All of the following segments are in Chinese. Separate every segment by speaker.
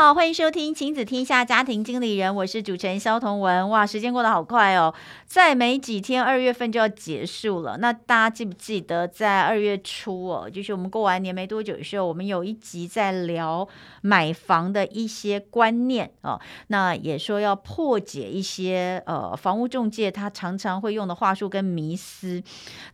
Speaker 1: 好，欢迎收听《亲子天下家庭经理人》，我是主持人萧彤文。哇，时间过得好快哦，再没几天二月份就要结束了。那大家记不记得在二月初哦，就是我们过完年没多久的时候，我们有一集在聊买房的一些观念哦。那也说要破解一些呃房屋中介他常常会用的话术跟迷思。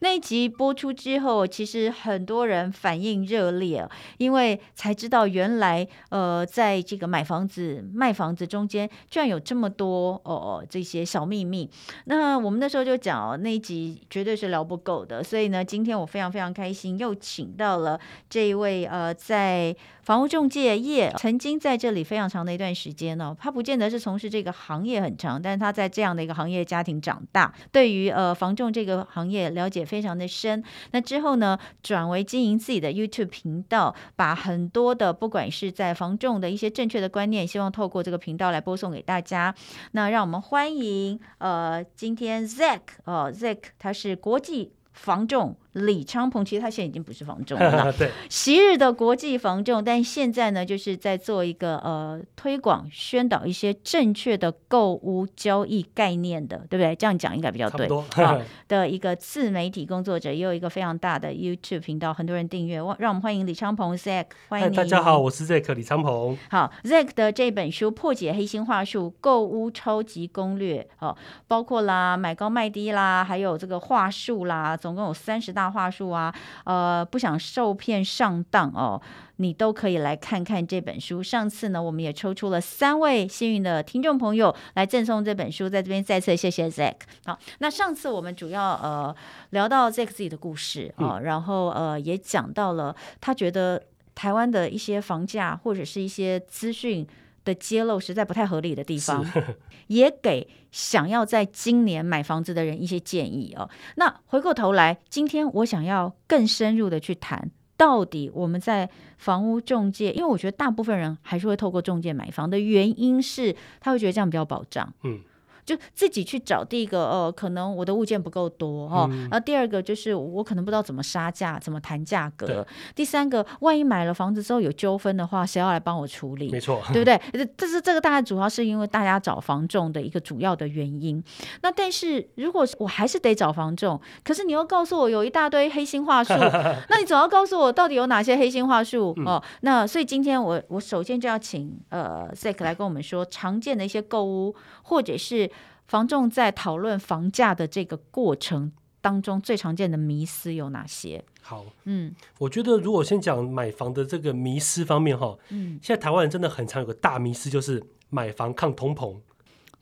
Speaker 1: 那一集播出之后，其实很多人反应热烈，因为才知道原来呃在这个买房子、卖房子中间，居然有这么多哦哦这些小秘密。那我们那时候就讲哦那一集绝对是聊不够的，所以呢，今天我非常非常开心，又请到了这一位呃，在房屋中介业曾经在这里非常长的一段时间呢、他不见得是从事这个行业很长，但是他在这样的一个行业家庭长大，对于呃房仲这个行业了解非常的深。那之后呢，转为经营自己的 YouTube 频道，把很多的不管是在房仲的。一些政正确的观念，希望透过这个频道来播送给大家。那让我们欢迎呃，今天 Zack 哦，Zack 他是国际防重。李昌鹏，其实他现在已经不是房仲了，对，昔日的国际房仲，但现在呢，就是在做一个呃推广宣导一些正确的购物交易概念的，对不对？这样讲应该比较对。好 的一个自媒体工作者，也有一个非常大的 YouTube 频道，很多人订阅。让我们欢迎李昌鹏 Zack，欢迎你。
Speaker 2: 大家好，我是 Zack 李昌鹏。
Speaker 1: 好，Zack 的这本书《破解黑心话术：购物超级攻略》哦，包括啦买高卖低啦，还有这个话术啦，总共有三十大。话术啊，呃，不想受骗上当哦，你都可以来看看这本书。上次呢，我们也抽出了三位幸运的听众朋友来赠送这本书，在这边再次谢谢 Zack。好，那上次我们主要呃聊到 Zack 自己的故事啊，嗯、然后呃也讲到了他觉得台湾的一些房价或者是一些资讯的揭露实在不太合理的地方，也给想要在今年买房子的人一些建议哦。那回过头来，今天我想要更深入的去谈，到底我们在房屋中介，因为我觉得大部分人还是会透过中介买房的原因是，他会觉得这样比较保障。嗯。就自己去找第一个，呃，可能我的物件不够多哈，嗯、然后第二个就是我可能不知道怎么杀价，怎么谈价格。第三个，万一买了房子之后有纠纷的话，谁要来帮我处理？
Speaker 2: 没错，
Speaker 1: 对不对？这是这个大概主要是因为大家找房仲的一个主要的原因。那但是如果我还是得找房仲，可是你又告诉我有一大堆黑心话术，那你总要告诉我到底有哪些黑心话术哦？嗯、那所以今天我我首先就要请呃 Zack 来跟我们说常见的一些购物或者是。房仲在讨论房价的这个过程当中，最常见的迷思有哪些？
Speaker 2: 好，嗯，我觉得如果先讲买房的这个迷思方面哈，嗯，现在台湾人真的很常有个大迷思，就是买房抗通膨。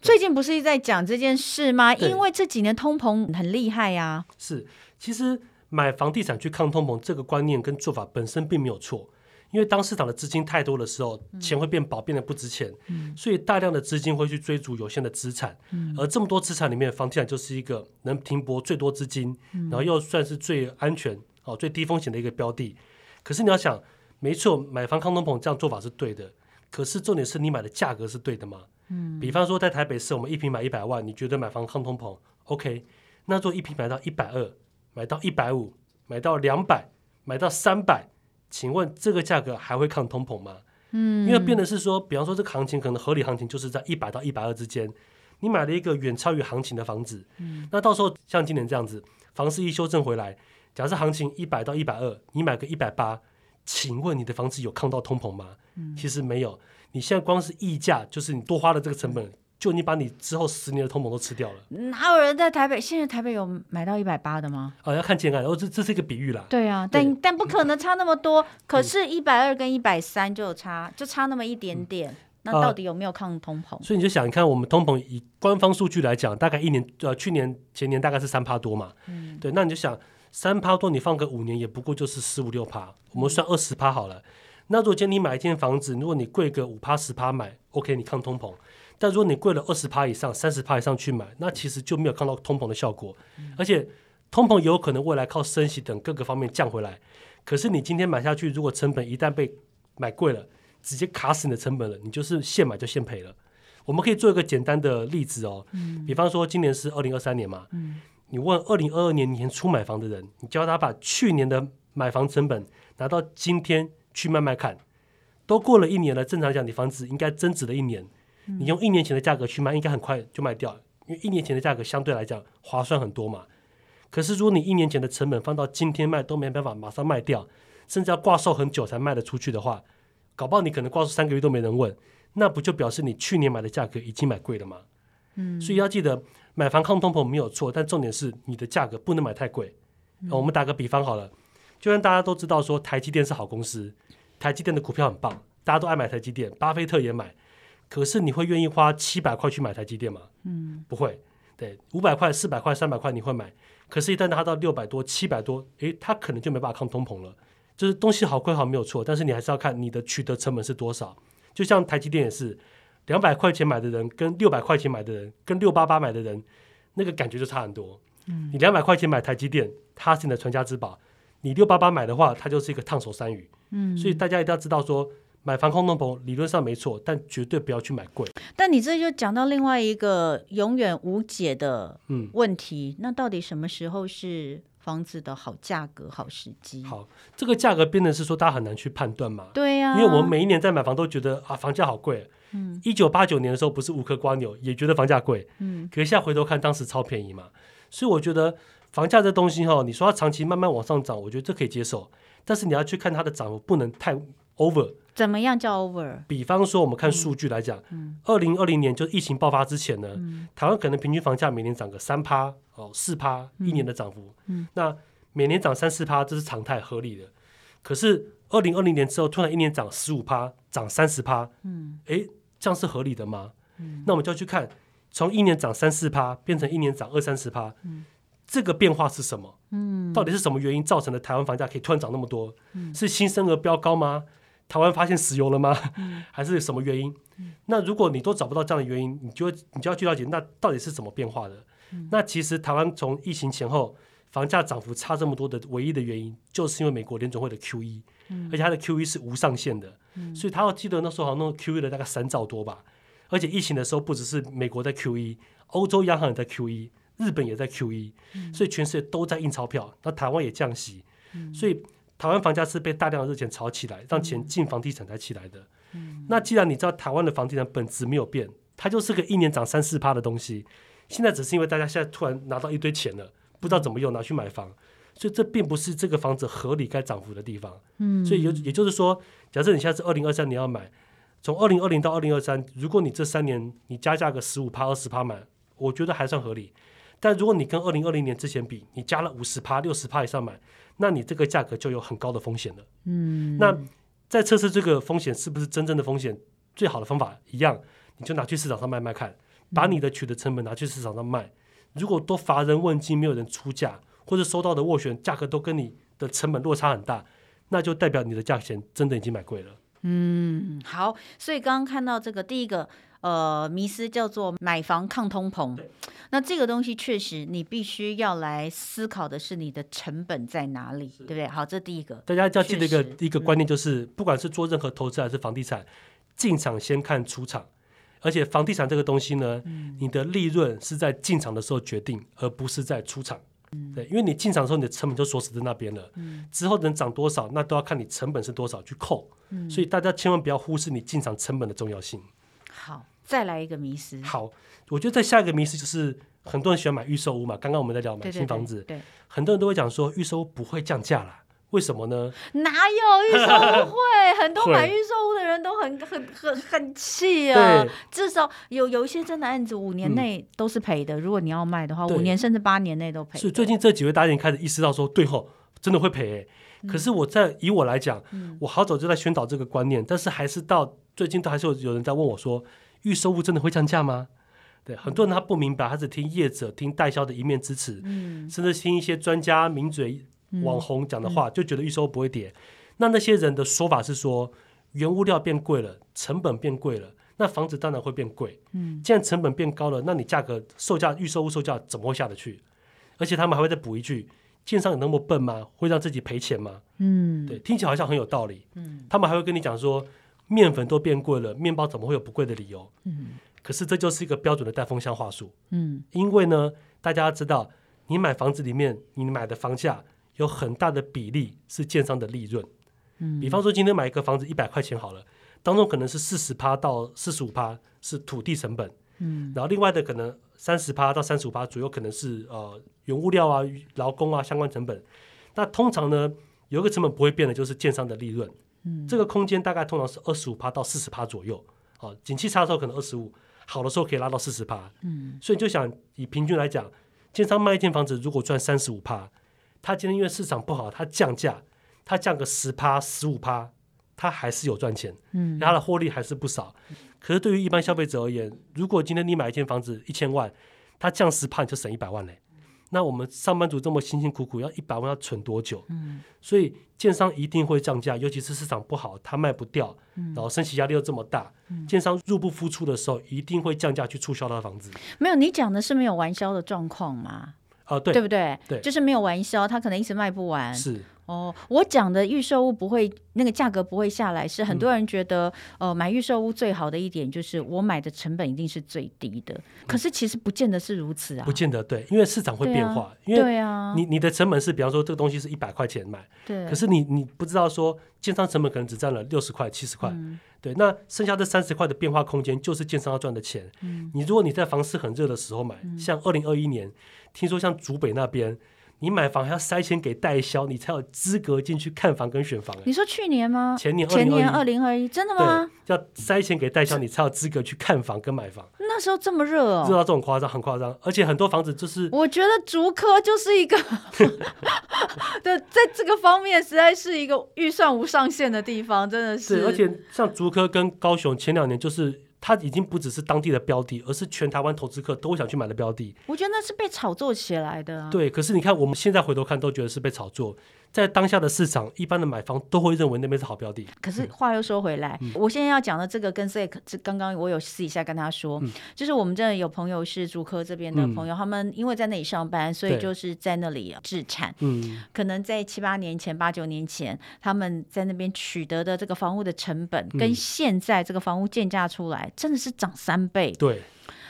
Speaker 1: 最近不是一直在讲这件事吗？因为这几年通膨很厉害呀、啊。
Speaker 2: 是，其实买房地产去抗通膨这个观念跟做法本身并没有错。因为当市场的资金太多的时候，钱会变薄，变得不值钱，嗯、所以大量的资金会去追逐有限的资产，嗯、而这么多资产里面，房地产就是一个能停泊最多资金，嗯、然后又算是最安全、哦最低风险的一个标的。可是你要想，没错，买房抗通膨这样做法是对的，可是重点是你买的价格是对的吗？嗯、比方说在台北市，我们一平买一百万，你觉得买房抗通膨？OK，那做一平买到一百二，买到一百五，买到两百，买到三百。请问这个价格还会抗通膨吗？嗯，因为变的是说，比方说这个行情可能合理行情就是在一百到一百二之间，你买了一个远超于行情的房子，嗯，那到时候像今年这样子，房市一修正回来，假设行情一百到一百二，你买个一百八，请问你的房子有抗到通膨吗？嗯，其实没有，你现在光是溢价，就是你多花了这个成本。就你把你之后十年的通膨都吃掉了，
Speaker 1: 哪有人在台北？现在台北有买到一百八的吗？
Speaker 2: 哦，要看建案，哦，这这是一个比喻啦。
Speaker 1: 对啊，但但不可能差那么多。可是，一百二跟一百三就有差，就差那么一点点。嗯、那到底有没有抗通膨？
Speaker 2: 所以你就想，你看我们通膨以官方数据来讲，大概一年呃，去年前年大概是三趴多嘛。嗯，对，那你就想三趴多，你放个五年也不过就是十五六趴。我们算二十趴好了。嗯、那如果今天你买一间房子，如果你贵个五趴十趴买，OK，你抗通膨。但如果你贵了二十趴以上、三十趴以上去买，那其实就没有看到通膨的效果。嗯、而且通膨也有可能未来靠升息等各个方面降回来。可是你今天买下去，如果成本一旦被买贵了，直接卡死你的成本了，你就是现买就现赔了。我们可以做一个简单的例子哦，嗯、比方说今年是二零二三年嘛，嗯、你问二零二二年年初买房的人，你教他把去年的买房成本拿到今天去卖卖看，都过了一年了，正常讲你房子应该增值了一年，嗯、你用一年前的价格去卖，应该很快就卖掉，因为一年前的价格相对来讲划算很多嘛。可是如果你一年前的成本放到今天卖都没办法马上卖掉，甚至要挂售很久才卖得出去的话，搞不好你可能挂售三个月都没人问。那不就表示你去年买的价格已经买贵了吗？嗯，所以要记得买房抗通膨没有错，但重点是你的价格不能买太贵。嗯，我们打个比方好了，就像大家都知道说台积电是好公司，台积电的股票很棒，大家都爱买台积电，巴菲特也买。可是你会愿意花七百块去买台积电吗？嗯，不会。对，五百块、四百块、三百块你会买，可是，一旦它到六百多、七百多，诶，它可能就没办法抗通膨了。就是东西好归好没有错，但是你还是要看你的取得成本是多少。就像台积电也是，两百块钱买的人跟六百块钱买的人跟六八八买的人，那个感觉就差很多。嗯，你两百块钱买台积电，它是你的传家之宝；你六八八买的话，它就是一个烫手山芋。嗯，所以大家一定要知道说，买房抗通膨理论上没错，但绝对不要去买贵。
Speaker 1: 但你这就讲到另外一个永远无解的问题，嗯，那到底什么时候是？房子的好价格、好时机。
Speaker 2: 好，这个价格变的是说，大家很难去判断嘛。
Speaker 1: 对呀、啊，
Speaker 2: 因为我们每一年在买房都觉得啊，房价好贵。嗯，一九八九年的时候不是无壳瓜牛，也觉得房价贵。嗯，可是现在回头看，当时超便宜嘛。所以我觉得房价这东西哈，你说它长期慢慢往上涨，我觉得这可以接受。但是你要去看它的涨幅，不能太 over。
Speaker 1: 怎么样叫 over？
Speaker 2: 比方说，我们看数据来讲，二零二零年就疫情爆发之前呢，嗯、台湾可能平均房价每年涨个三趴哦，四趴一年的涨幅。嗯嗯、那每年涨三四趴，这是常态合理的。可是二零二零年之后，突然一年涨十五趴，涨三十趴，嗯，诶，这样是合理的吗？嗯、那我们就要去看，从一年涨三四趴变成一年涨二三十趴，嗯、这个变化是什么？嗯，到底是什么原因造成的台湾房价可以突然涨那么多？嗯、是新生儿飙高吗？台湾发现石油了吗？嗯、还是什么原因？嗯、那如果你都找不到这样的原因，你就你就要去了解，那到底是怎么变化的？嗯、那其实台湾从疫情前后房价涨幅差这么多的唯一的原因，就是因为美国联总会的 QE，、嗯、而且它的 QE 是无上限的，嗯、所以他要记得那时候好像弄 QE 的大概三兆多吧。而且疫情的时候不只是美国在 QE，欧洲央行也在 QE，日本也在 QE，、嗯、所以全世界都在印钞票，那台湾也降息，嗯、所以。台湾房价是被大量的热钱炒起来，让钱进房地产才起来的。嗯、那既然你知道台湾的房地产本质没有变，它就是个一年涨三四趴的东西。现在只是因为大家现在突然拿到一堆钱了，不知道怎么用，拿去买房，所以这并不是这个房子合理该涨幅的地方。嗯、所以也也就是说，假设你现在是二零二三年要买，从二零二零到二零二三，如果你这三年你加价个十五趴、二十趴买，我觉得还算合理。但如果你跟二零二零年之前比，你加了五十趴、六十趴以上买。那你这个价格就有很高的风险了。嗯，那在测试这个风险是不是真正的风险，最好的方法一样，你就拿去市场上卖卖看，把你的取得成本拿去市场上卖。如果都乏人问津，没有人出价，或者收到的斡旋价格都跟你的成本落差很大，那就代表你的价钱真的已经买贵了。
Speaker 1: 嗯，好，所以刚刚看到这个第一个。呃，迷思叫做买房抗通膨，那这个东西确实你必须要来思考的是你的成本在哪里，对不对？好，这第一个，
Speaker 2: 大家要记得一个一个观念，就是、嗯、不管是做任何投资还是房地产，进场先看出场，而且房地产这个东西呢，嗯、你的利润是在进场的时候决定，而不是在出场。嗯、对，因为你进场的时候你的成本就锁死在那边了，嗯、之后能涨多少，那都要看你成本是多少去扣。嗯、所以大家千万不要忽视你进场成本的重要性。
Speaker 1: 好。再来一个迷失。
Speaker 2: 好，我觉得在下一个迷失就是很多人喜欢买预售屋嘛。刚刚我们在聊买新房子，对，对，对，对，很多人都会讲说预售屋不会降价啦。为什么呢？
Speaker 1: 哪有预售屋会？很多买预售屋的人都很很很很气啊。至少有有一些真的案子五年内都是赔的。嗯、如果你要卖的话，五年甚至八年内都赔。
Speaker 2: 所以最近这几位大家开始意识到说，对吼，真的会赔、欸。嗯、可是我在以我来讲，嗯、我好早就在宣导这个观念，但是还是到最近都还是有有人在问我说。预售物真的会降价吗？对，很多人他不明白，他只听业者、听代销的一面之词，嗯、甚至听一些专家、名嘴、网红讲的话，嗯、就觉得预售屋不会跌。嗯、那那些人的说法是说，原物料变贵了，成本变贵了，那房子当然会变贵。嗯，既然成本变高了，那你价格售价预售物售价怎么会下得去？而且他们还会再补一句：“建商有那么笨吗？会让自己赔钱吗？”
Speaker 1: 嗯，
Speaker 2: 对，听起来好像很有道理。
Speaker 1: 嗯，
Speaker 2: 他们还会跟你讲说，面粉都变贵了，面包怎么会有不贵的理由？
Speaker 1: 嗯，
Speaker 2: 可是这就是一个标准的带风向话术。
Speaker 1: 嗯，
Speaker 2: 因为呢，大家知道，你买房子里面，你买的房价有很大的比例是建商的利润。嗯，比方说今天买一个房子一百块钱好了，当中可能是四十趴到四十五趴是土地成本。嗯，然后另外的可能三十趴到三十五趴左右可能是呃原物料啊、劳工啊相关成本。那通常呢，有一个成本不会变的，就是建商的利润。嗯，这个空间大概通常是二十五趴到四十趴左右。哦，景气差的时候可能二十五，好的时候可以拉到四十趴。嗯，所以就想以平均来讲，建商卖一间房子如果赚三十五趴，他今天因为市场不好，他降价，他降个十趴、十五趴，他还是有赚钱。嗯，他的获利还是不少。可是对于一般消费者而言，如果今天你买一间房子一千万，他降十趴你就省一百万嘞。那我们上班族这么辛辛苦苦要一百万要存多久？嗯，所以建商一定会降价，尤其是市场不好，他卖不掉，嗯、然后升息压力又这么大，嗯、建商入不敷出的时候，一定会降价去促销他的房子。
Speaker 1: 没有，你讲的是没有完销的状况吗？
Speaker 2: 啊、呃，对，
Speaker 1: 对不对？
Speaker 2: 对，
Speaker 1: 就是没有完销，他可能一直卖不完。
Speaker 2: 是。
Speaker 1: 哦，我讲的预售屋不会那个价格不会下来，是很多人觉得，嗯、呃，买预售屋最好的一点就是我买的成本一定是最低的。可是其实不见得是如此啊，
Speaker 2: 不见得对，因为市场会变化。
Speaker 1: 因为，对啊，
Speaker 2: 你你的成本是，比方说这个东西是一百块钱买，
Speaker 1: 对，
Speaker 2: 可是你你不知道说建商成本可能只占了六十块、七十块，嗯、对，那剩下这三十块的变化空间就是建商要赚的钱。嗯，你如果你在房市很热的时候买，嗯、像二零二一年，听说像竹北那边。你买房还要塞钱给代销，你才有资格进去看房跟选房。
Speaker 1: 你说去年吗？
Speaker 2: 前年，
Speaker 1: 前年二零二一，真的吗？
Speaker 2: 要塞钱给代销，你才有资格去看房跟买房。
Speaker 1: 那时候这么热哦，
Speaker 2: 热到这种夸张，很夸张。而且很多房子就是，
Speaker 1: 我觉得竹科就是一个，对，在这个方面实在是一个预算无上限的地方，真的是。
Speaker 2: 对，而且像竹科跟高雄前两年就是。它已经不只是当地的标的，而是全台湾投资客都会想去买的标的。
Speaker 1: 我觉得那是被炒作起来的啊。
Speaker 2: 对，可是你看，我们现在回头看，都觉得是被炒作。在当下的市场，一般的买方都会认为那边是好标的。
Speaker 1: 可是话又说回来，嗯、我现在要讲的这个跟 Zack，这刚刚我有私底下跟他说，嗯、就是我们这有朋友是竹科这边的朋友，嗯、他们因为在那里上班，所以就是在那里置产。嗯，可能在七八年前、八九年前，他们在那边取得的这个房屋的成本，跟现在这个房屋建价出来，真的是涨三倍。
Speaker 2: 对。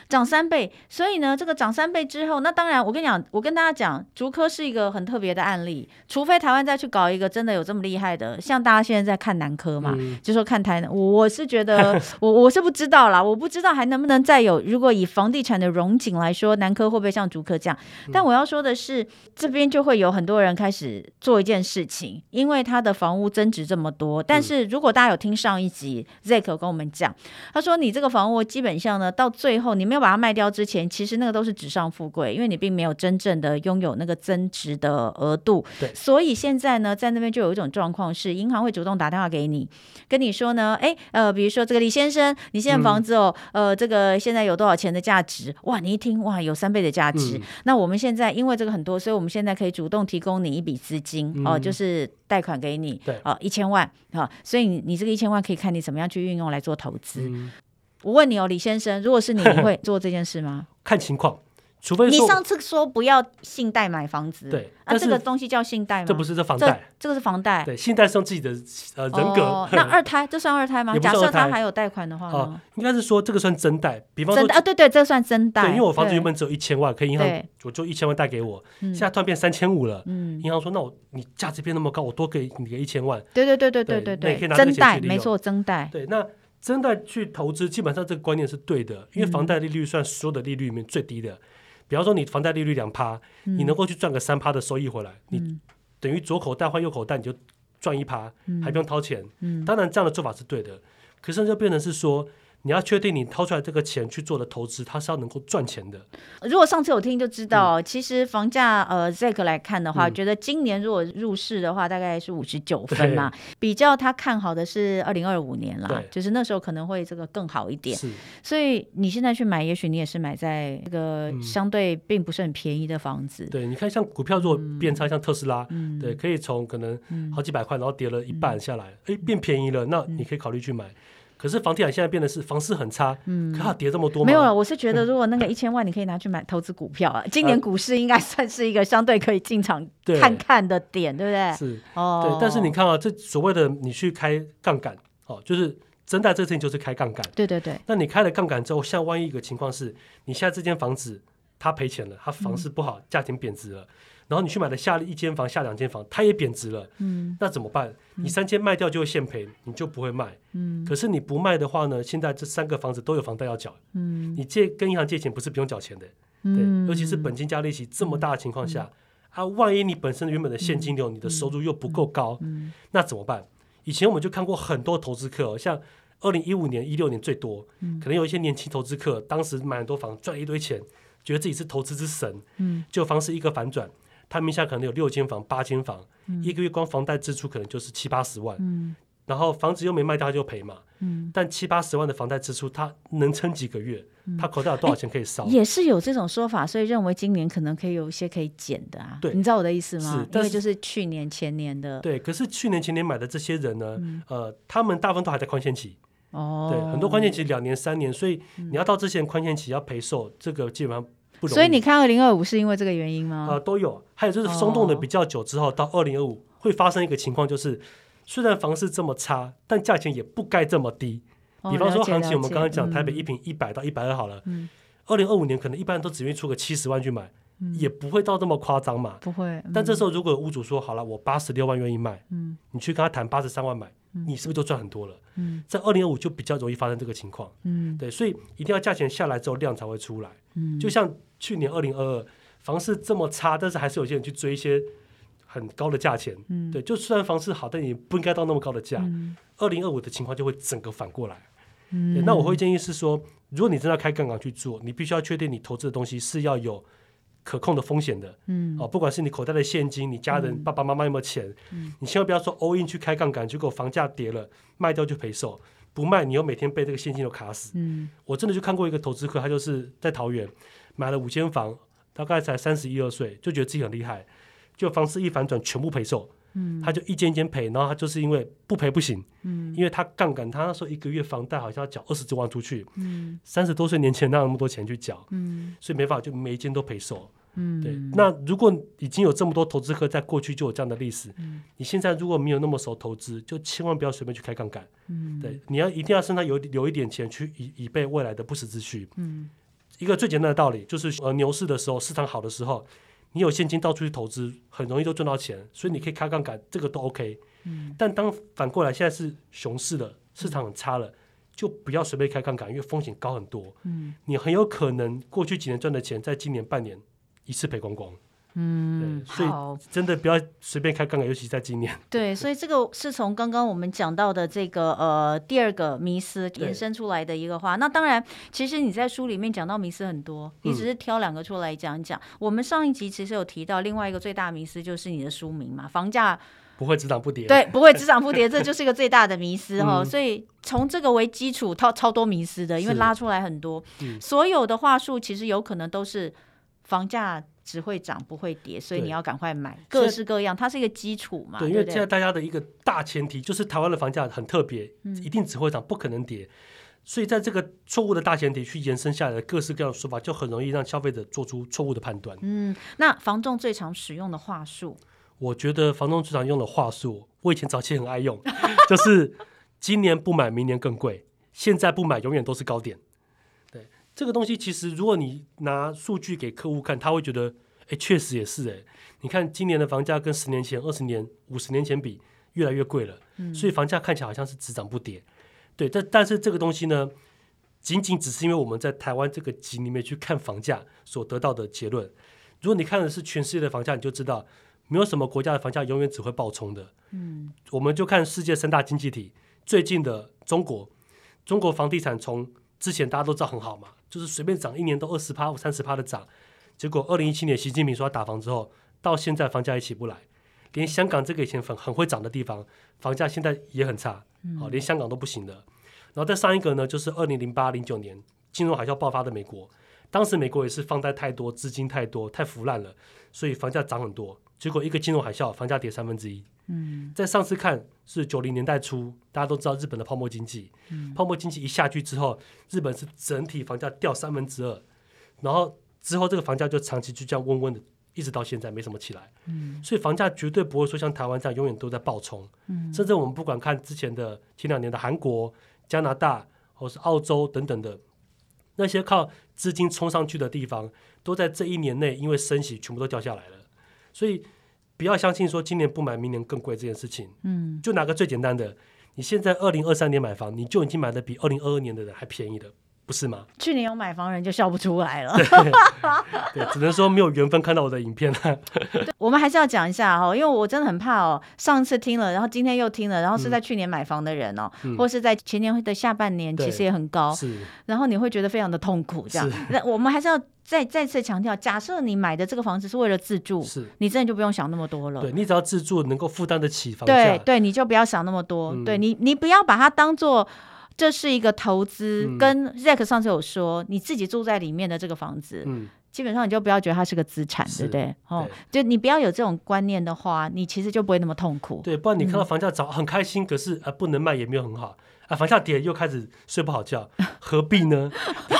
Speaker 1: 涨三倍，所以呢，这个涨三倍之后，那当然，我跟你讲，我跟大家讲，竹科是一个很特别的案例，除非台湾再去搞一个真的有这么厉害的，像大家现在在看南科嘛，嗯、就说看台南，我是觉得，我 我是不知道啦，我不知道还能不能再有，如果以房地产的融景来说，南科会不会像竹科这样？但我要说的是，这边就会有很多人开始做一件事情，因为他的房屋增值这么多，但是如果大家有听上一集，Zack 跟我们讲，他说你这个房屋基本上呢，到最后你没有。把它卖掉之前，其实那个都是纸上富贵，因为你并没有真正的拥有那个增值的额度。
Speaker 2: 对，
Speaker 1: 所以现在呢，在那边就有一种状况是，银行会主动打电话给你，跟你说呢，哎，呃，比如说这个李先生，你现在房子哦，嗯、呃，这个现在有多少钱的价值？哇，你一听哇，有三倍的价值。嗯、那我们现在因为这个很多，所以我们现在可以主动提供你一笔资金哦、嗯呃，就是贷款给你，
Speaker 2: 对，
Speaker 1: 哦、呃，一千万啊、呃，所以你你这个一千万可以看你怎么样去运用来做投资。
Speaker 2: 嗯
Speaker 1: 我问你哦，李先生，如果是你，你会做这件事吗？
Speaker 2: 看情况，除非
Speaker 1: 你上次说不要信贷买房子，
Speaker 2: 对，
Speaker 1: 啊，这个东西叫信贷吗？
Speaker 2: 这不是这房贷，
Speaker 1: 这个是房贷。
Speaker 2: 对，信贷是用自己的呃人格。
Speaker 1: 那二胎这算二胎吗？假设他还有贷款的话呢？
Speaker 2: 应该是说这个算增贷，比方说
Speaker 1: 啊，对对，这算增贷。
Speaker 2: 对，因为我房子原本只有一千万，可以银行我就一千万贷给我，现在突然变三千五了，嗯，银行说那我你价值变那么高，我多给你个一千万。
Speaker 1: 对对对对对对对，增贷没错，增贷。
Speaker 2: 对，那。真的去投资，基本上这个观念是对的，因为房贷利率算所有的利率里面最低的。嗯、比方说，你房贷利率两趴，嗯、你能够去赚个三趴的收益回来，嗯、你等于左口袋换右口袋，你就赚一趴，嗯、还不用掏钱。嗯、当然这样的做法是对的，可是就变成是说。你要确定你掏出来这个钱去做的投资，它是要能够赚钱的。
Speaker 1: 如果上次有听就知道，嗯、其实房价呃这个来看的话，嗯、觉得今年如果入市的话，大概是五十九分嘛。比较他看好的是二零二五年啦，就是那时候可能会这个更好一点。是。所以你现在去买，也许你也是买在这个相对并不是很便宜的房子。嗯、对，你看像股票如果变差，像特斯拉，嗯、对，可以从可能好几百块，然后跌了一半下来，哎、嗯，变便宜了，那你可以考虑去买。
Speaker 2: 可是房地产现在变得是房市很差，嗯，可它跌这么多吗？
Speaker 1: 没有了，我是觉得如果那个一千万你可以拿去买投资股票啊，今年股市应该算是一个相对可以进场看看的点，对，对不对？
Speaker 2: 是哦，对。但是你看啊，这所谓的你去开杠杆，哦，就是真贷这事情就是开杠杆，
Speaker 1: 对对对。
Speaker 2: 那你开了杠杆之后，像万一一个情况是，你现在这间房子它赔钱了，它房市不好，价钱贬值了。嗯然后你去买了下一间房、下两间房，它也贬值了，嗯，那怎么办？你三间卖掉就会现赔，你就不会卖，嗯。可是你不卖的话呢？现在这三个房子都有房贷要缴，嗯。你借跟银行借钱不是不用缴钱的，嗯，对，尤其是本金加利息这么大的情况下，啊，万一你本身原本的现金流、你的收入又不够高，那怎么办？以前我们就看过很多投资客，像二零一五年、一六年最多，可能有一些年轻投资客，当时买很多房，赚了一堆钱，觉得自己是投资之神，嗯，就房市一个反转。他名下可能有六间房、八间房，嗯、一个月光房贷支出可能就是七八十万，嗯、然后房子又没卖掉，他就赔嘛。嗯、但七八十万的房贷支出，他能撑几个月？嗯、他口袋有多少钱可以烧？
Speaker 1: 也是有这种说法，所以认为今年可能可以有一些可以减的啊。对，你知道我的意思吗？是，因为就是去年前年的。
Speaker 2: 对，可是去年前年买的这些人呢，嗯、呃，他们大部分都还在宽限期。哦。对，很多宽限期两年、三年，所以你要到之前宽限期要赔售，这个基本上。
Speaker 1: 所以你看二零二五是因为这个原因吗？
Speaker 2: 呃，都有，还有就是松动的比较久之后，到二零二五会发生一个情况，就是虽然房市这么差，但价钱也不该这么低。比方说行情，我们刚刚讲台北一平一百到一百二好了，二零二五年可能一般人都只愿意出个七十万去买，也不会到这么夸张嘛。
Speaker 1: 不会。
Speaker 2: 但这时候如果屋主说好了，我八十六万愿意卖，你去跟他谈八十三万买。你是不是就赚很多了？嗯，在二零二五就比较容易发生这个情况。嗯，对，所以一定要价钱下来之后量才会出来。嗯，就像去年二零二二房市这么差，但是还是有些人去追一些很高的价钱。嗯，对，就虽然房市好，但也不应该到那么高的价。二零二五的情况就会整个反过来。嗯，那我会建议是说，如果你真的要开杠杆去做，你必须要确定你投资的东西是要有。可控的风险的，嗯，哦，不管是你口袋的现金，你家人爸爸妈妈有没有钱，嗯，你千万不要说 all in 去开杠杆，结果房价跌了，卖掉就赔售，不卖你又每天被这个现金流卡死，嗯，我真的就看过一个投资客，他就是在桃园买了五间房，大概才三十一二岁，就觉得自己很厉害，就房市一反转，全部赔售。嗯，他就一间一间赔，然后他就是因为不赔不行，嗯，因为他杠杆，他那时候一个月房贷好像要缴二十多万出去，嗯，三十多岁年前哪有那么多钱去缴，嗯，所以没法就每一间都赔售，嗯，对。那如果已经有这么多投资客在过去就有这样的历史，嗯，你现在如果没有那么熟投资，就千万不要随便去开杠杆，嗯，对，你要一定要身上有留一点钱去以以备未来的不时之需，嗯，一个最简单的道理就是呃牛市的时候，市场好的时候。你有现金到处去投资，很容易就赚到钱，所以你可以开杠杆，这个都 OK。嗯，但当反过来现在是熊市了，市场很差了，就不要随便开杠杆，因为风险高很多。嗯，你很有可能过去几年赚的钱，在今年半年一次赔光光。嗯，所以真的不要随便开杠杆，尤其在今年。
Speaker 1: 对，所以这个是从刚刚我们讲到的这个呃第二个迷思延伸出来的一个话。那当然，其实你在书里面讲到迷思很多，你只是挑两个出来讲一讲。嗯、我们上一集其实有提到另外一个最大迷思，就是你的书名嘛，房价
Speaker 2: 不会只涨不跌。
Speaker 1: 对，不会只涨不跌，这就是一个最大的迷思哈。嗯、所以从这个为基础，超超多迷思的，因为拉出来很多，嗯、所有的话术其实有可能都是房价。只会涨不会跌，所以你要赶快买，各式各样，它是一个基础嘛。对，
Speaker 2: 因为现在大家的一个大前提就是台湾的房价很特别，嗯、一定只会涨，不可能跌。所以在这个错误的大前提去延伸下来的各式各样的说法，就很容易让消费者做出错误的判断。
Speaker 1: 嗯，那房仲最常使用的话术，
Speaker 2: 我觉得房仲最常用的话术，我以前早期很爱用，就是今年不买，明年更贵；现在不买，永远都是高点。这个东西其实，如果你拿数据给客户看，他会觉得，哎，确实也是哎。你看今年的房价跟十年前、二十年、五十年前比，越来越贵了。嗯，所以房价看起来好像是只涨不跌。对，但但是这个东西呢，仅仅只是因为我们在台湾这个集里面去看房价所得到的结论。如果你看的是全世界的房价，你就知道，没有什么国家的房价永远只会暴冲的。嗯，我们就看世界三大经济体最近的中国，中国房地产从之前大家都知道很好嘛。就是随便涨一年都二十趴或三十趴的涨，结果二零一七年习近平说要打房之后，到现在房价也起不来，连香港这个以前很很会涨的地方，房价现在也很差，好，连香港都不行了。然后再上一个呢，就是二零零八零九年金融海啸爆发的美国，当时美国也是放贷太多，资金太多，太腐烂了，所以房价涨很多。结果一个金融海啸，房价跌三分之一。嗯，在上次看是九零年代初，大家都知道日本的泡沫经济。嗯，泡沫经济一下去之后，日本是整体房价掉三分之二，然后之后这个房价就长期就这样温温的，一直到现在没什么起来。嗯，所以房价绝对不会说像台湾这样永远都在暴冲。嗯，甚至我们不管看之前的前两年的韩国、加拿大或是澳洲等等的那些靠资金冲上去的地方，都在这一年内因为升息全部都掉下来了。所以不要相信说今年不买，明年更贵这件事情。嗯，就拿个最简单的，你现在二零二三年买房，你就已经买的比二零二二年的人还便宜的，不是吗？
Speaker 1: 去年有买房人就笑不出来了。
Speaker 2: 对，只能说没有缘分看到我的影片了。
Speaker 1: 我们还是要讲一下哈，因为我真的很怕哦。上次听了，然后今天又听了，然后是在去年买房的人哦，嗯、或是在前年的下半年，其实也很高。是，然后你会觉得非常的痛苦，这样。那我们还是要。再再次强调，假设你买的这个房子是为了自住，是你真的就不用想那么多了。
Speaker 2: 对，你只要自住能够负担得起房价，
Speaker 1: 对对，你就不要想那么多。嗯、对你，你不要把它当做这是一个投资。嗯、跟 Zack 上次有说，你自己住在里面的这个房子，嗯、基本上你就不要觉得它是个资产，是对不对？哦，就你不要有这种观念的话，你其实就不会那么痛苦。
Speaker 2: 对，不然你看到房价涨很开心，嗯、可是呃不能卖也没有很好。啊，房价跌又开始睡不好觉，何必呢？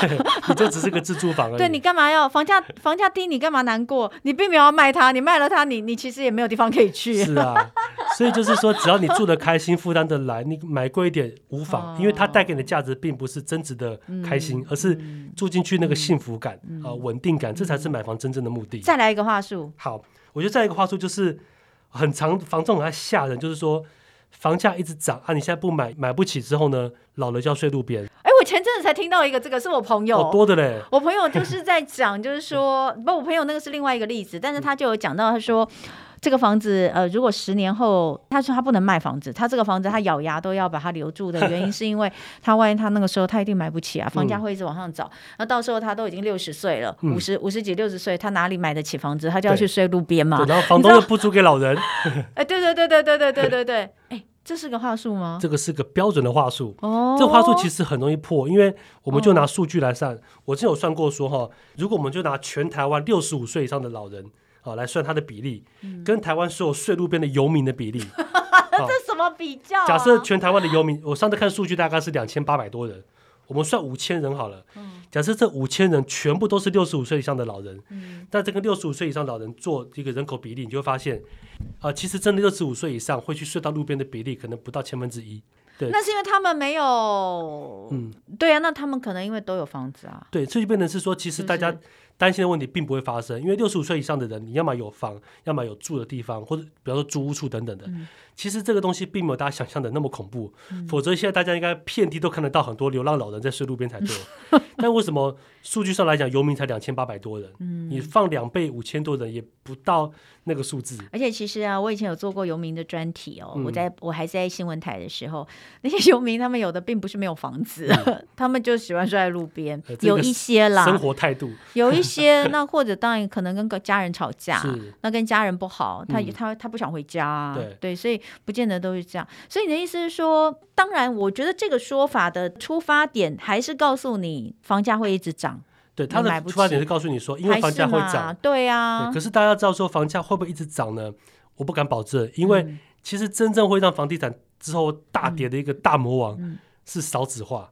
Speaker 2: 你这只是个自住房而已。
Speaker 1: 对，你干嘛要房价房价低？你干嘛难过？你并没有要卖它，你卖了它，你你其实也没有地方可以去。
Speaker 2: 是啊，所以就是说，只要你住的开心，负担的来，你买贵一点无妨，因为它带给你的价值并不是增值的开心，而是住进去那个幸福感啊、稳定感，这才是买房真正的目的。
Speaker 1: 再来一个话术。
Speaker 2: 好，我觉得再来一个话术就是很常房仲很爱吓人，就是说。房价一直涨啊！你现在不买，买不起之后呢，老了就要睡路边。
Speaker 1: 哎，我前阵子才听到一个，这个是我朋友，
Speaker 2: 好多的嘞。
Speaker 1: 我朋友就是在讲，就是说，不，我朋友那个是另外一个例子，但是他就有讲到，他说。这个房子，呃，如果十年后他说他不能卖房子，他这个房子他咬牙都要把它留住的 原因，是因为他万一他那个时候他一定买不起啊，房价会一直往上涨，那、嗯、到时候他都已经六十岁了，五十五十几六十岁，他哪里买得起房子？他就要去睡路边嘛。
Speaker 2: 然后房东又不租给老人。
Speaker 1: 哎，对对对对对对对对对，哎，这是个话术吗？
Speaker 2: 这个是个标准的话术。哦，这个话术其实很容易破，因为我们就拿数据来算，哦、我之前有算过说哈，如果我们就拿全台湾六十五岁以上的老人。好，来算它的比例，跟台湾所有睡路边的游民的比例，
Speaker 1: 这什么比较啊？
Speaker 2: 假设全台湾的游民，我上次看数据大概是两千八百多人，我们算五千人好了。假设这五千人全部都是六十五岁以上的老人，那这个六十五岁以上老人做一个人口比例，你就会发现，啊，其实真的六十五岁以上会去睡到路边的比例，可能不到千分之一。对，
Speaker 1: 那是因为他们没有，嗯，对啊，那他们可能因为都有房子啊。
Speaker 2: 对，这就变成是说，其实大家。担心的问题并不会发生，因为六十五岁以上的人，你要么有房，要么有住的地方，或者比方说租屋处等等的。嗯、其实这个东西并没有大家想象的那么恐怖，嗯、否则现在大家应该遍地都看得到很多流浪老人在睡路边才对。但为什么数据上来讲，游民才两千八百多人？嗯、你放两倍五千多人也不到那个数字。
Speaker 1: 而且其实啊，我以前有做过游民的专题哦，嗯、我在我还是在新闻台的时候，那些游民他们有的并不是没有房子，嗯、他们就喜欢睡在路边，呃、有一些啦，
Speaker 2: 生活态度
Speaker 1: 有一些，那 或者当然可能跟个家人吵架，那跟家人不好，他、嗯、他他不想回家、啊，对对，所以不见得都是这样。所以你的意思是说，当然，我觉得这个说法的出发点还是告诉你。房价会一直涨，
Speaker 2: 对，他的出发点是告诉你说，因为房价会涨，
Speaker 1: 对啊。
Speaker 2: 可是大家知道说，房价会不会一直涨呢？我不敢保证，因为其实真正会让房地产之后大跌的一个大魔王是少子化。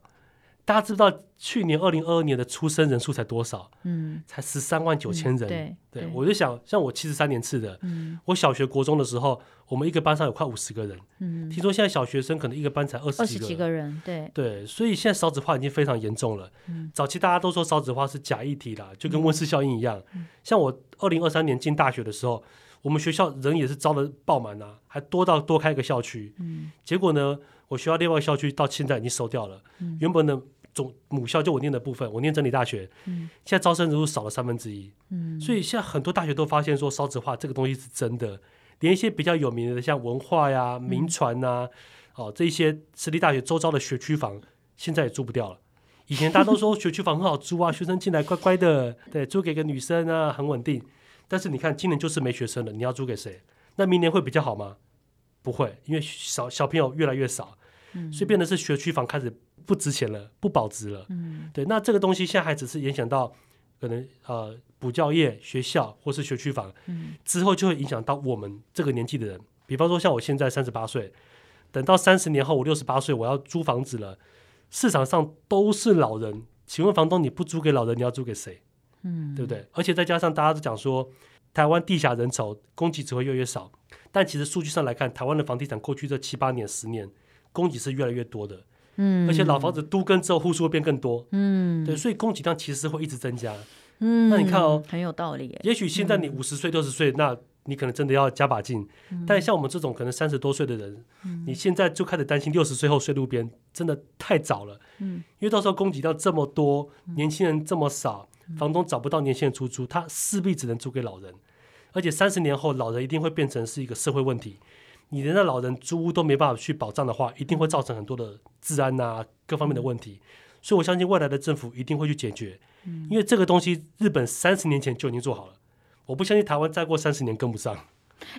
Speaker 2: 大家知道去年二零二二年的出生人数才多少？嗯，才十三万九千人。对，对我就想，像我七十三年次的，嗯，我小学、国中的时候，我们一个班上有快五十个人。嗯，听说现在小学生可能一个班才二十几个人。几个人，对对，所以现在少子化已经非常严重了。嗯，早期大家都说少子化是假议题啦，就跟温室效应一样。像我二零二三年进大学的时候，我们学校人也是招的爆满啊，还多到多开一个校区。嗯，结果呢？我学校另外校区到现在已经收掉了，嗯、原本的总母校就我念的部分，我念真理大学，嗯、现在招生人数少了三分之一，嗯、所以现在很多大学都发现说少子化这个东西是真的，连一些比较有名的像文化呀、民传呐，嗯、哦这些私立大学周遭的学区房现在也租不掉了。以前大家都说学区房很好租啊，学生进来乖乖的，对，租给个女生啊很稳定，但是你看今年就是没学生了，你要租给谁？那明年会比较好吗？不会，因为小小朋友越来越少。所以变得是学区房开始不值钱了，不保值了。嗯，对，那这个东西现在还只是影响到可能呃补教业、学校或是学区房，嗯，之后就会影响到我们这个年纪的人。比方说像我现在三十八岁，等到三十年后我六十八岁，我要租房子了，市场上都是老人，请问房东你不租给老人，你要租给谁？嗯，对不对？而且再加上大家都讲说，台湾地下人潮，供给只会越来越少。但其实数据上来看，台湾的房地产过去这七八年、十年，供给是越来越多的。嗯，而且老房子都跟之后，户数会变更多。嗯，对，所以供给量其实会一直增加。嗯，那你看哦，
Speaker 1: 很有道理。
Speaker 2: 也许现在你五十岁、六十岁，那你可能真的要加把劲。嗯，但像我们这种可能三十多岁的人，嗯，你现在就开始担心六十岁后睡路边，真的太早了。嗯，因为到时候供给量这么多，年轻人这么少，房东找不到年轻人出租，他势必只能租给老人。而且三十年后，老人一定会变成是一个社会问题。你连那老人租屋都没办法去保障的话，一定会造成很多的治安啊各方面的问题。所以我相信未来的政府一定会去解决。因为这个东西日本三十年前就已经做好了，我不相信台湾再过三十年跟不上。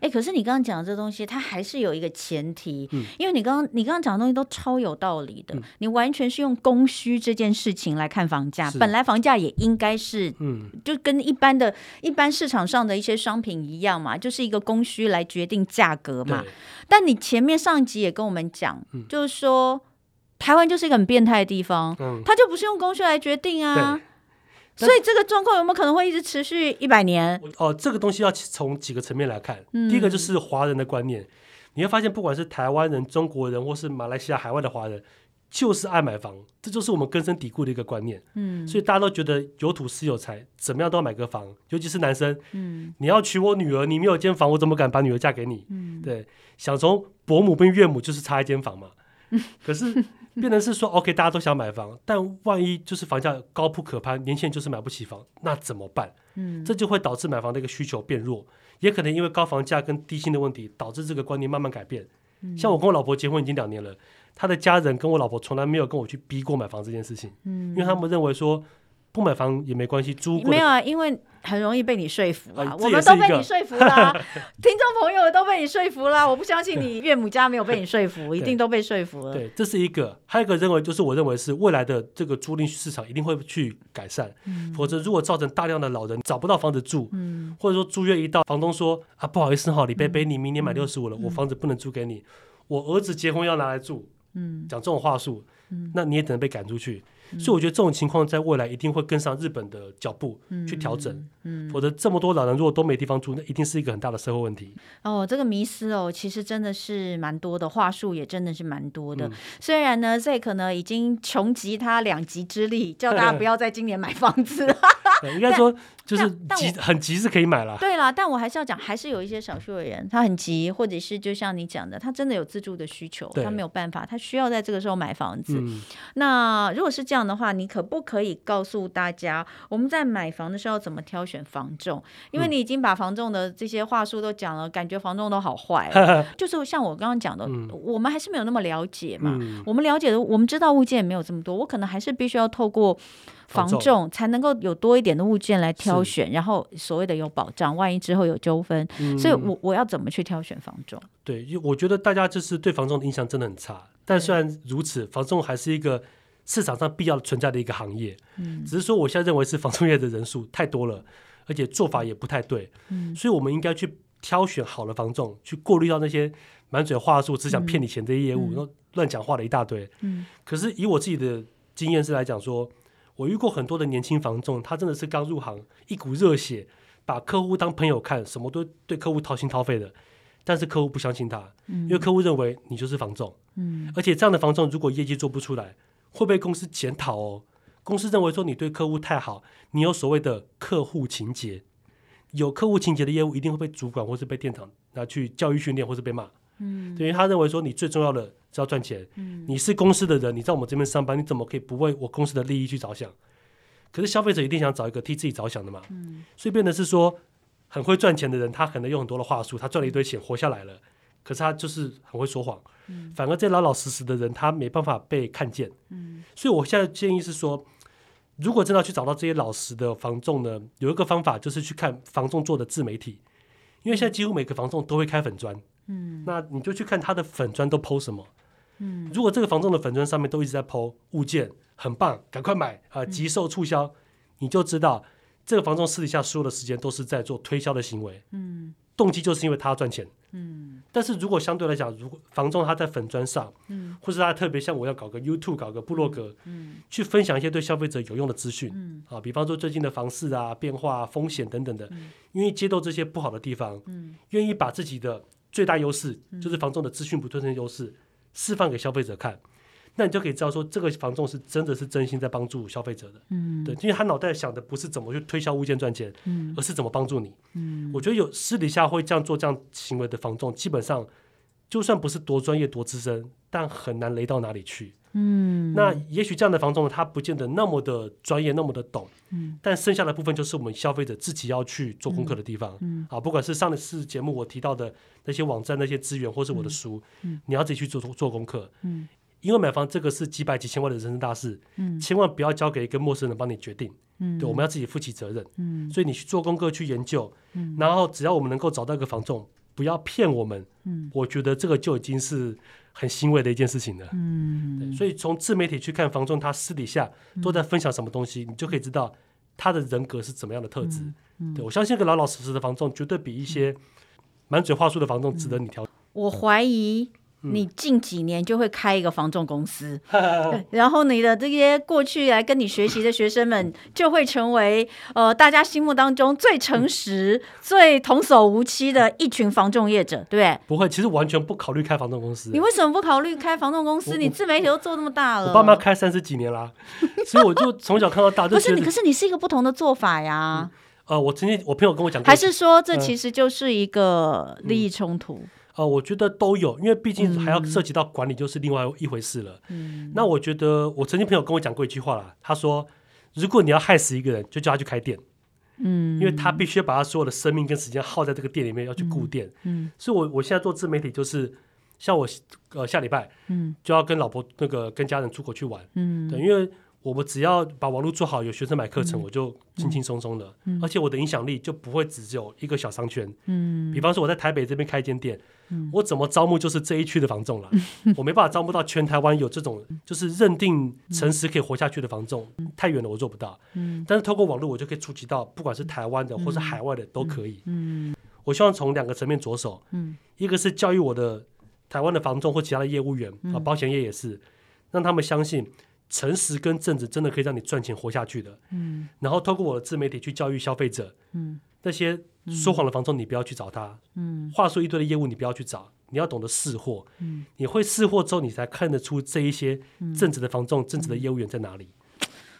Speaker 1: 哎，可是你刚刚讲的这东西，它还是有一个前提，嗯，因为你刚刚你刚刚讲的东西都超有道理的，嗯，你完全是用供需这件事情来看房价，本来房价也应该是，嗯，就跟一般的一般市场上的一些商品一样嘛，就是一个供需来决定价格嘛。但你前面上一集也跟我们讲，嗯，就是说台湾就是一个很变态的地方，嗯，它就不是用供需来决定啊。所以这个状况有没有可能会一直持续一百年？
Speaker 2: 哦，这个东西要从几个层面来看。嗯、第一个就是华人的观念，你会发现，不管是台湾人、中国人，或是马来西亚海外的华人，就是爱买房，这就是我们根深蒂固的一个观念。嗯，所以大家都觉得有土是有财，怎么样都要买个房，尤其是男生。嗯，你要娶我女儿，你没有间房，我怎么敢把女儿嫁给你？嗯，对，想从伯母跟岳母就是差一间房嘛。嗯、可是。变成是说，OK，大家都想买房，但万一就是房价高不可攀，年轻人就是买不起房，那怎么办？嗯，这就会导致买房的一个需求变弱，也可能因为高房价跟低薪的问题，导致这个观念慢慢改变。嗯，像我跟我老婆结婚已经两年了，她的家人跟我老婆从来没有跟我去逼过买房这件事情，嗯，因为他们认为说。不买房也没关系，租
Speaker 1: 没有啊，因为很容易被你说服啊。我们都被你说服了，听众朋友都被你说服了。我不相信你岳母家没有被你说服，一定都被说服了。
Speaker 2: 对，这是一个。还有一个认为，就是我认为是未来的这个租赁市场一定会去改善。嗯，否则如果造成大量的老人找不到房子住，嗯，或者说租约一到，房东说啊不好意思哈，李贝贝，你明年满六十五了，我房子不能租给你，我儿子结婚要拿来住，嗯，讲这种话术，嗯，那你也只能被赶出去。所以我觉得这种情况在未来一定会跟上日本的脚步去调整，嗯，嗯，否则这么多老人如果都没地方住，那一定是一个很大的社会问题。
Speaker 1: 哦，这个迷思哦，其实真的是蛮多的，话术也真的是蛮多的。嗯、虽然呢，Zack 呢已经穷极他两极之力，叫大家不要在今年买房子。
Speaker 2: 应该说就是急，很急是可以买了。
Speaker 1: 对啦，但我还是要讲，还是有一些少数的人，他很急，或者是就像你讲的，他真的有自住的需求，他没有办法，他需要在这个时候买房子。嗯、那如果是这样的话，你可不可以告诉大家，我们在买房的时候怎么挑选房仲？因为你已经把房仲的这些话术都讲了，感觉房仲都好坏。就是像我刚刚讲的，嗯、我们还是没有那么了解嘛。嗯、我们了解的，我们知道物件也没有这么多，我可能还是必须要透过。房仲才能够有多一点的物件来挑选，然后所谓的有保障，万一之后有纠纷，嗯、所以我我要怎么去挑选房仲？
Speaker 2: 对，我觉得大家就是对房仲的印象真的很差。但虽然如此，房仲还是一个市场上必要存在的一个行业。嗯，只是说我现在认为是房仲业的人数太多了，而且做法也不太对。嗯，所以我们应该去挑选好的房仲，去过滤掉那些满嘴话术只想骗你钱的业务，然后乱讲话的一大堆。嗯，可是以我自己的经验是来讲说。我遇过很多的年轻房仲，他真的是刚入行，一股热血，把客户当朋友看，什么都对客户掏心掏肺的。但是客户不相信他，因为客户认为你就是房仲，嗯，而且这样的房仲如果业绩做不出来，会被公司检讨哦。公司认为说你对客户太好，你有所谓的客户情节，有客户情节的业务一定会被主管或是被店长拿去教育训练，或是被骂。嗯，因为他认为说你最重要的是要赚钱，嗯，你是公司的人，你在我们这边上班，你怎么可以不为我公司的利益去着想？可是消费者一定想找一个替自己着想的嘛，嗯，所以变得是说很会赚钱的人，他可能用很多的话术，他赚了一堆钱活下来了，可是他就是很会说谎，嗯，反而这老老实实的人，他没办法被看见，嗯，所以我现在建议是说，如果真的要去找到这些老实的房仲呢，有一个方法就是去看房仲做的自媒体，因为现在几乎每个房仲都会开粉砖。嗯，那你就去看他的粉砖都 po 什么。嗯，如果这个房仲的粉砖上面都一直在 po 物件很棒，赶快买啊，急售促销，嗯、你就知道这个房仲私底下所有的时间都是在做推销的行为，嗯，动机就是因为他要赚钱，嗯。但是如果相对来讲，如果房仲他在粉砖上，嗯，或是他特别像我要搞个 YouTube，搞个部落格，嗯，去分享一些对消费者有用的资讯，嗯，啊，比方说最近的房市啊、变化、啊、风险等等的，愿意揭露这些不好的地方，嗯，愿意把自己的最大优势，就是房仲的资讯不对称优势，释放给消费者看。那你就可以知道说，这个房仲是真的是真心在帮助消费者的，嗯，对，因为他脑袋想的不是怎么去推销物件赚钱，嗯，而是怎么帮助你，嗯，我觉得有私底下会这样做这样行为的房仲，基本上就算不是多专业多资深，但很难雷到哪里去，嗯，那也许这样的房仲他不见得那么的专业，那么的懂，嗯，但剩下的部分就是我们消费者自己要去做功课的地方，嗯，啊，不管是上一次节目我提到的那些网站那些资源，或是我的书，嗯，你要自己去做做功课，嗯。因为买房这个是几百几千万的人生大事，嗯，千万不要交给一个陌生人帮你决定，嗯，对，我们要自己负起责任，嗯，所以你去做功课去研究，嗯，然后只要我们能够找到一个房仲，不要骗我们，嗯，我觉得这个就已经是很欣慰的一件事情了，嗯，所以从自媒体去看房仲，他私底下都在分享什么东西，你就可以知道他的人格是怎么样的特质，对，我相信一个老老实实的房仲，绝对比一些满嘴话术的房仲值得你挑。
Speaker 1: 我怀疑。你近几年就会开一个房仲公司，嗯、然后你的这些过去来跟你学习的学生们就会成为呃大家心目当中最诚实、嗯、最童叟无欺的一群房仲业者，对不对？
Speaker 2: 不会，其实完全不考虑开房仲公司。
Speaker 1: 你为什么不考虑开房仲公司？你自媒体都做那么大了，
Speaker 2: 我爸妈开三十几年啦，所以我就从小看到大。不
Speaker 1: 是你，可是你是一个不同的做法呀。
Speaker 2: 嗯、呃，我曾经我朋友跟我讲过，
Speaker 1: 还是说这其实就是一个利益冲突？嗯嗯
Speaker 2: 呃，我觉得都有，因为毕竟还要涉及到管理，就是另外一回事了。嗯，那我觉得，我曾经朋友跟我讲过一句话啦，他说：“如果你要害死一个人，就叫他去开店。”嗯，因为他必须要把他所有的生命跟时间耗在这个店里面，要去顾店。嗯，嗯，所以我我现在做自媒体，就是像我呃下礼拜，嗯，就要跟老婆那个跟家人出国去玩。嗯，对，因为。我们只要把网络做好，有学生买课程，我就轻轻松松的，而且我的影响力就不会只有一个小商圈。嗯，比方说我在台北这边开一间店，我怎么招募就是这一区的房仲了，我没办法招募到全台湾有这种就是认定诚实可以活下去的房仲，太远了我做不到。但是透过网络我就可以触及到，不管是台湾的或是海外的都可以。我希望从两个层面着手，一个是教育我的台湾的房仲或其他的业务员啊，保险业也是，让他们相信。诚实跟正直真的可以让你赚钱活下去的。嗯，然后透过我的自媒体去教育消费者。嗯，那些说谎的房仲你不要去找他。嗯，话说一堆的业务你不要去找，你要懂得试货。嗯，你会试货之后，你才看得出这一些正直的房仲、正直的业务员在哪里。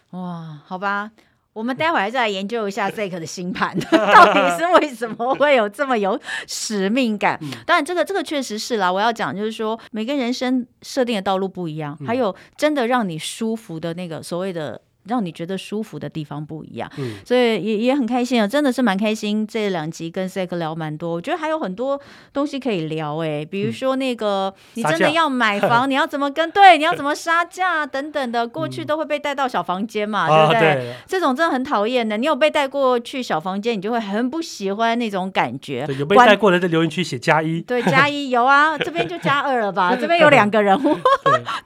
Speaker 1: 哇，好吧。我们待会儿再来研究一下 Zack 的星盘，到底是为什么会有这么有使命感？当然，这个这个确实是啦。我要讲就是说，每个人生设定的道路不一样，还有真的让你舒服的那个所谓的。让你觉得舒服的地方不一样，嗯，所以也也很开心啊，真的是蛮开心。这两集跟 Zack 聊蛮多，我觉得还有很多东西可以聊哎、欸，比如说那个、嗯、你真的要买房，你要怎么跟对，你要怎么杀价等等的，过去都会被带到小房间嘛，嗯、对不对？啊、对这种真的很讨厌的。你有被带过去小房间，你就会很不喜欢那种感觉。
Speaker 2: 有被带过的在留言区写加一，
Speaker 1: 对，加一 有啊，这边就加二了吧？这边有两个人物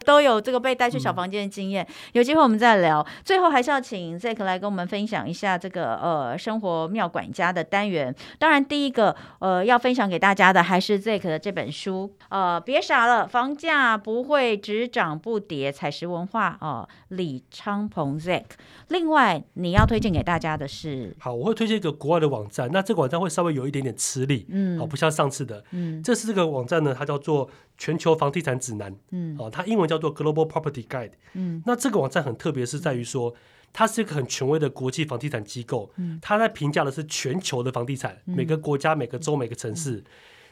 Speaker 1: 都有这个被带去小房间的经验，嗯、有机会我们再聊。最后还是要请 Zack 来跟我们分享一下这个呃生活妙管家的单元。当然，第一个呃要分享给大家的还是 Zack 的这本书。呃，别傻了，房价不会只涨不跌，采石文化哦、呃，李昌鹏 Zack。另外，你要推荐给大家的是？
Speaker 2: 好，我会推荐一个国外的网站。那这个网站会稍微有一点点吃力，嗯，好，不像上次的，嗯，这是这个网站呢，它叫做全球房地产指南，嗯，哦，它英文叫做 Global Property Guide，嗯，那这个网站很特别，是在于说。它是一个很权威的国际房地产机构，它在评价的是全球的房地产，每个国家、每个州、每个城市。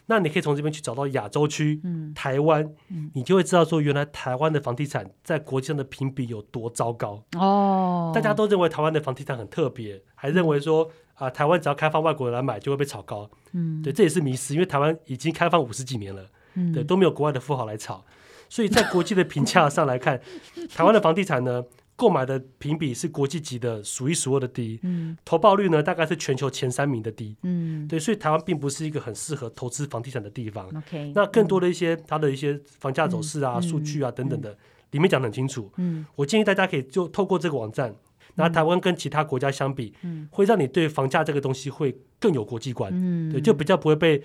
Speaker 2: 那你可以从这边去找到亚洲区、台湾，你就会知道说，原来台湾的房地产在国际上的评比有多糟糕。哦。大家都认为台湾的房地产很特别，还认为说啊，台湾只要开放外国人来买就会被炒高。嗯，对，这也是迷思，因为台湾已经开放五十几年了，对，都没有国外的富豪来炒。所以在国际的评价上来看，台湾的房地产呢，购买的评比是国际级的数一数二的低，嗯，投报率呢大概是全球前三名的低，嗯，对，所以台湾并不是一个很适合投资房地产的地方。OK，那更多的一些它的一些房价走势啊、数据啊等等的，里面讲得很清楚。嗯，我建议大家可以就透过这个网站，那台湾跟其他国家相比，
Speaker 1: 嗯，
Speaker 2: 会让你对房价这个东西会更有国际观，
Speaker 1: 嗯，
Speaker 2: 对，就比较不会被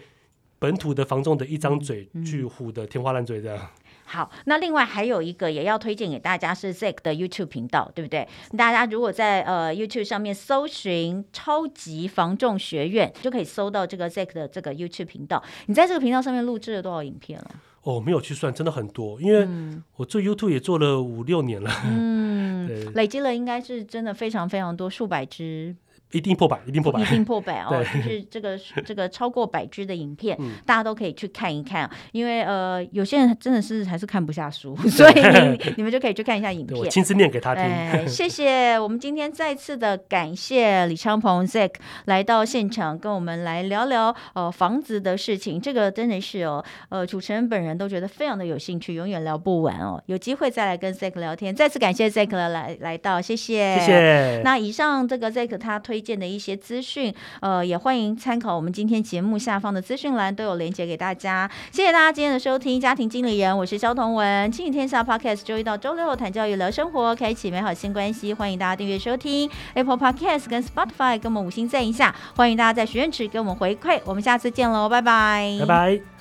Speaker 2: 本土的房仲的一张嘴巨虎的天花乱坠这样。
Speaker 1: 好，那另外还有一个也要推荐给大家是 Zack 的 YouTube 频道，对不对？大家如果在呃 YouTube 上面搜寻“超级防重学院”，就可以搜到这个 Zack 的这个 YouTube 频道。你在这个频道上面录制了多少影片了？
Speaker 2: 哦，没有去算，真的很多，因为我做 YouTube 也做了五六年了，
Speaker 1: 嗯，累积了应该是真的非常非常多，数百支。
Speaker 2: 一定破百，一定破百，
Speaker 1: 一定破百哦！就是这个这个超过百支的影片，
Speaker 2: 嗯、
Speaker 1: 大家都可以去看一看。因为呃，有些人真的是还是看不下书，所以你，你们就可以去看一下影片。
Speaker 2: 我亲自念给他听。
Speaker 1: 哎，谢谢我们今天再次的感谢李昌鹏 Zack 来到现场，跟我们来聊聊呃房子的事情。这个真的是哦，呃，主持人本人都觉得非常的有兴趣，永远聊不完哦。有机会再来跟 Zack 聊天。再次感谢 Zack 来来到，谢谢，
Speaker 2: 谢谢。
Speaker 1: 那以上这个 Zack 他推推荐的一些资。讯，呃，也欢迎参考我们今天节目下方的资讯栏，都有连结给大家。谢谢大家今天的收听，家庭经理人，我是肖同文，亲子天下 Podcast，周一到周六谈教育、聊生活，开启美好新关系。欢迎大家订阅收听 Apple Podcast 跟 Spotify，给我们五星赞一下。欢迎大家在许愿池给我们回馈，我们下次见喽，拜拜，
Speaker 2: 拜拜。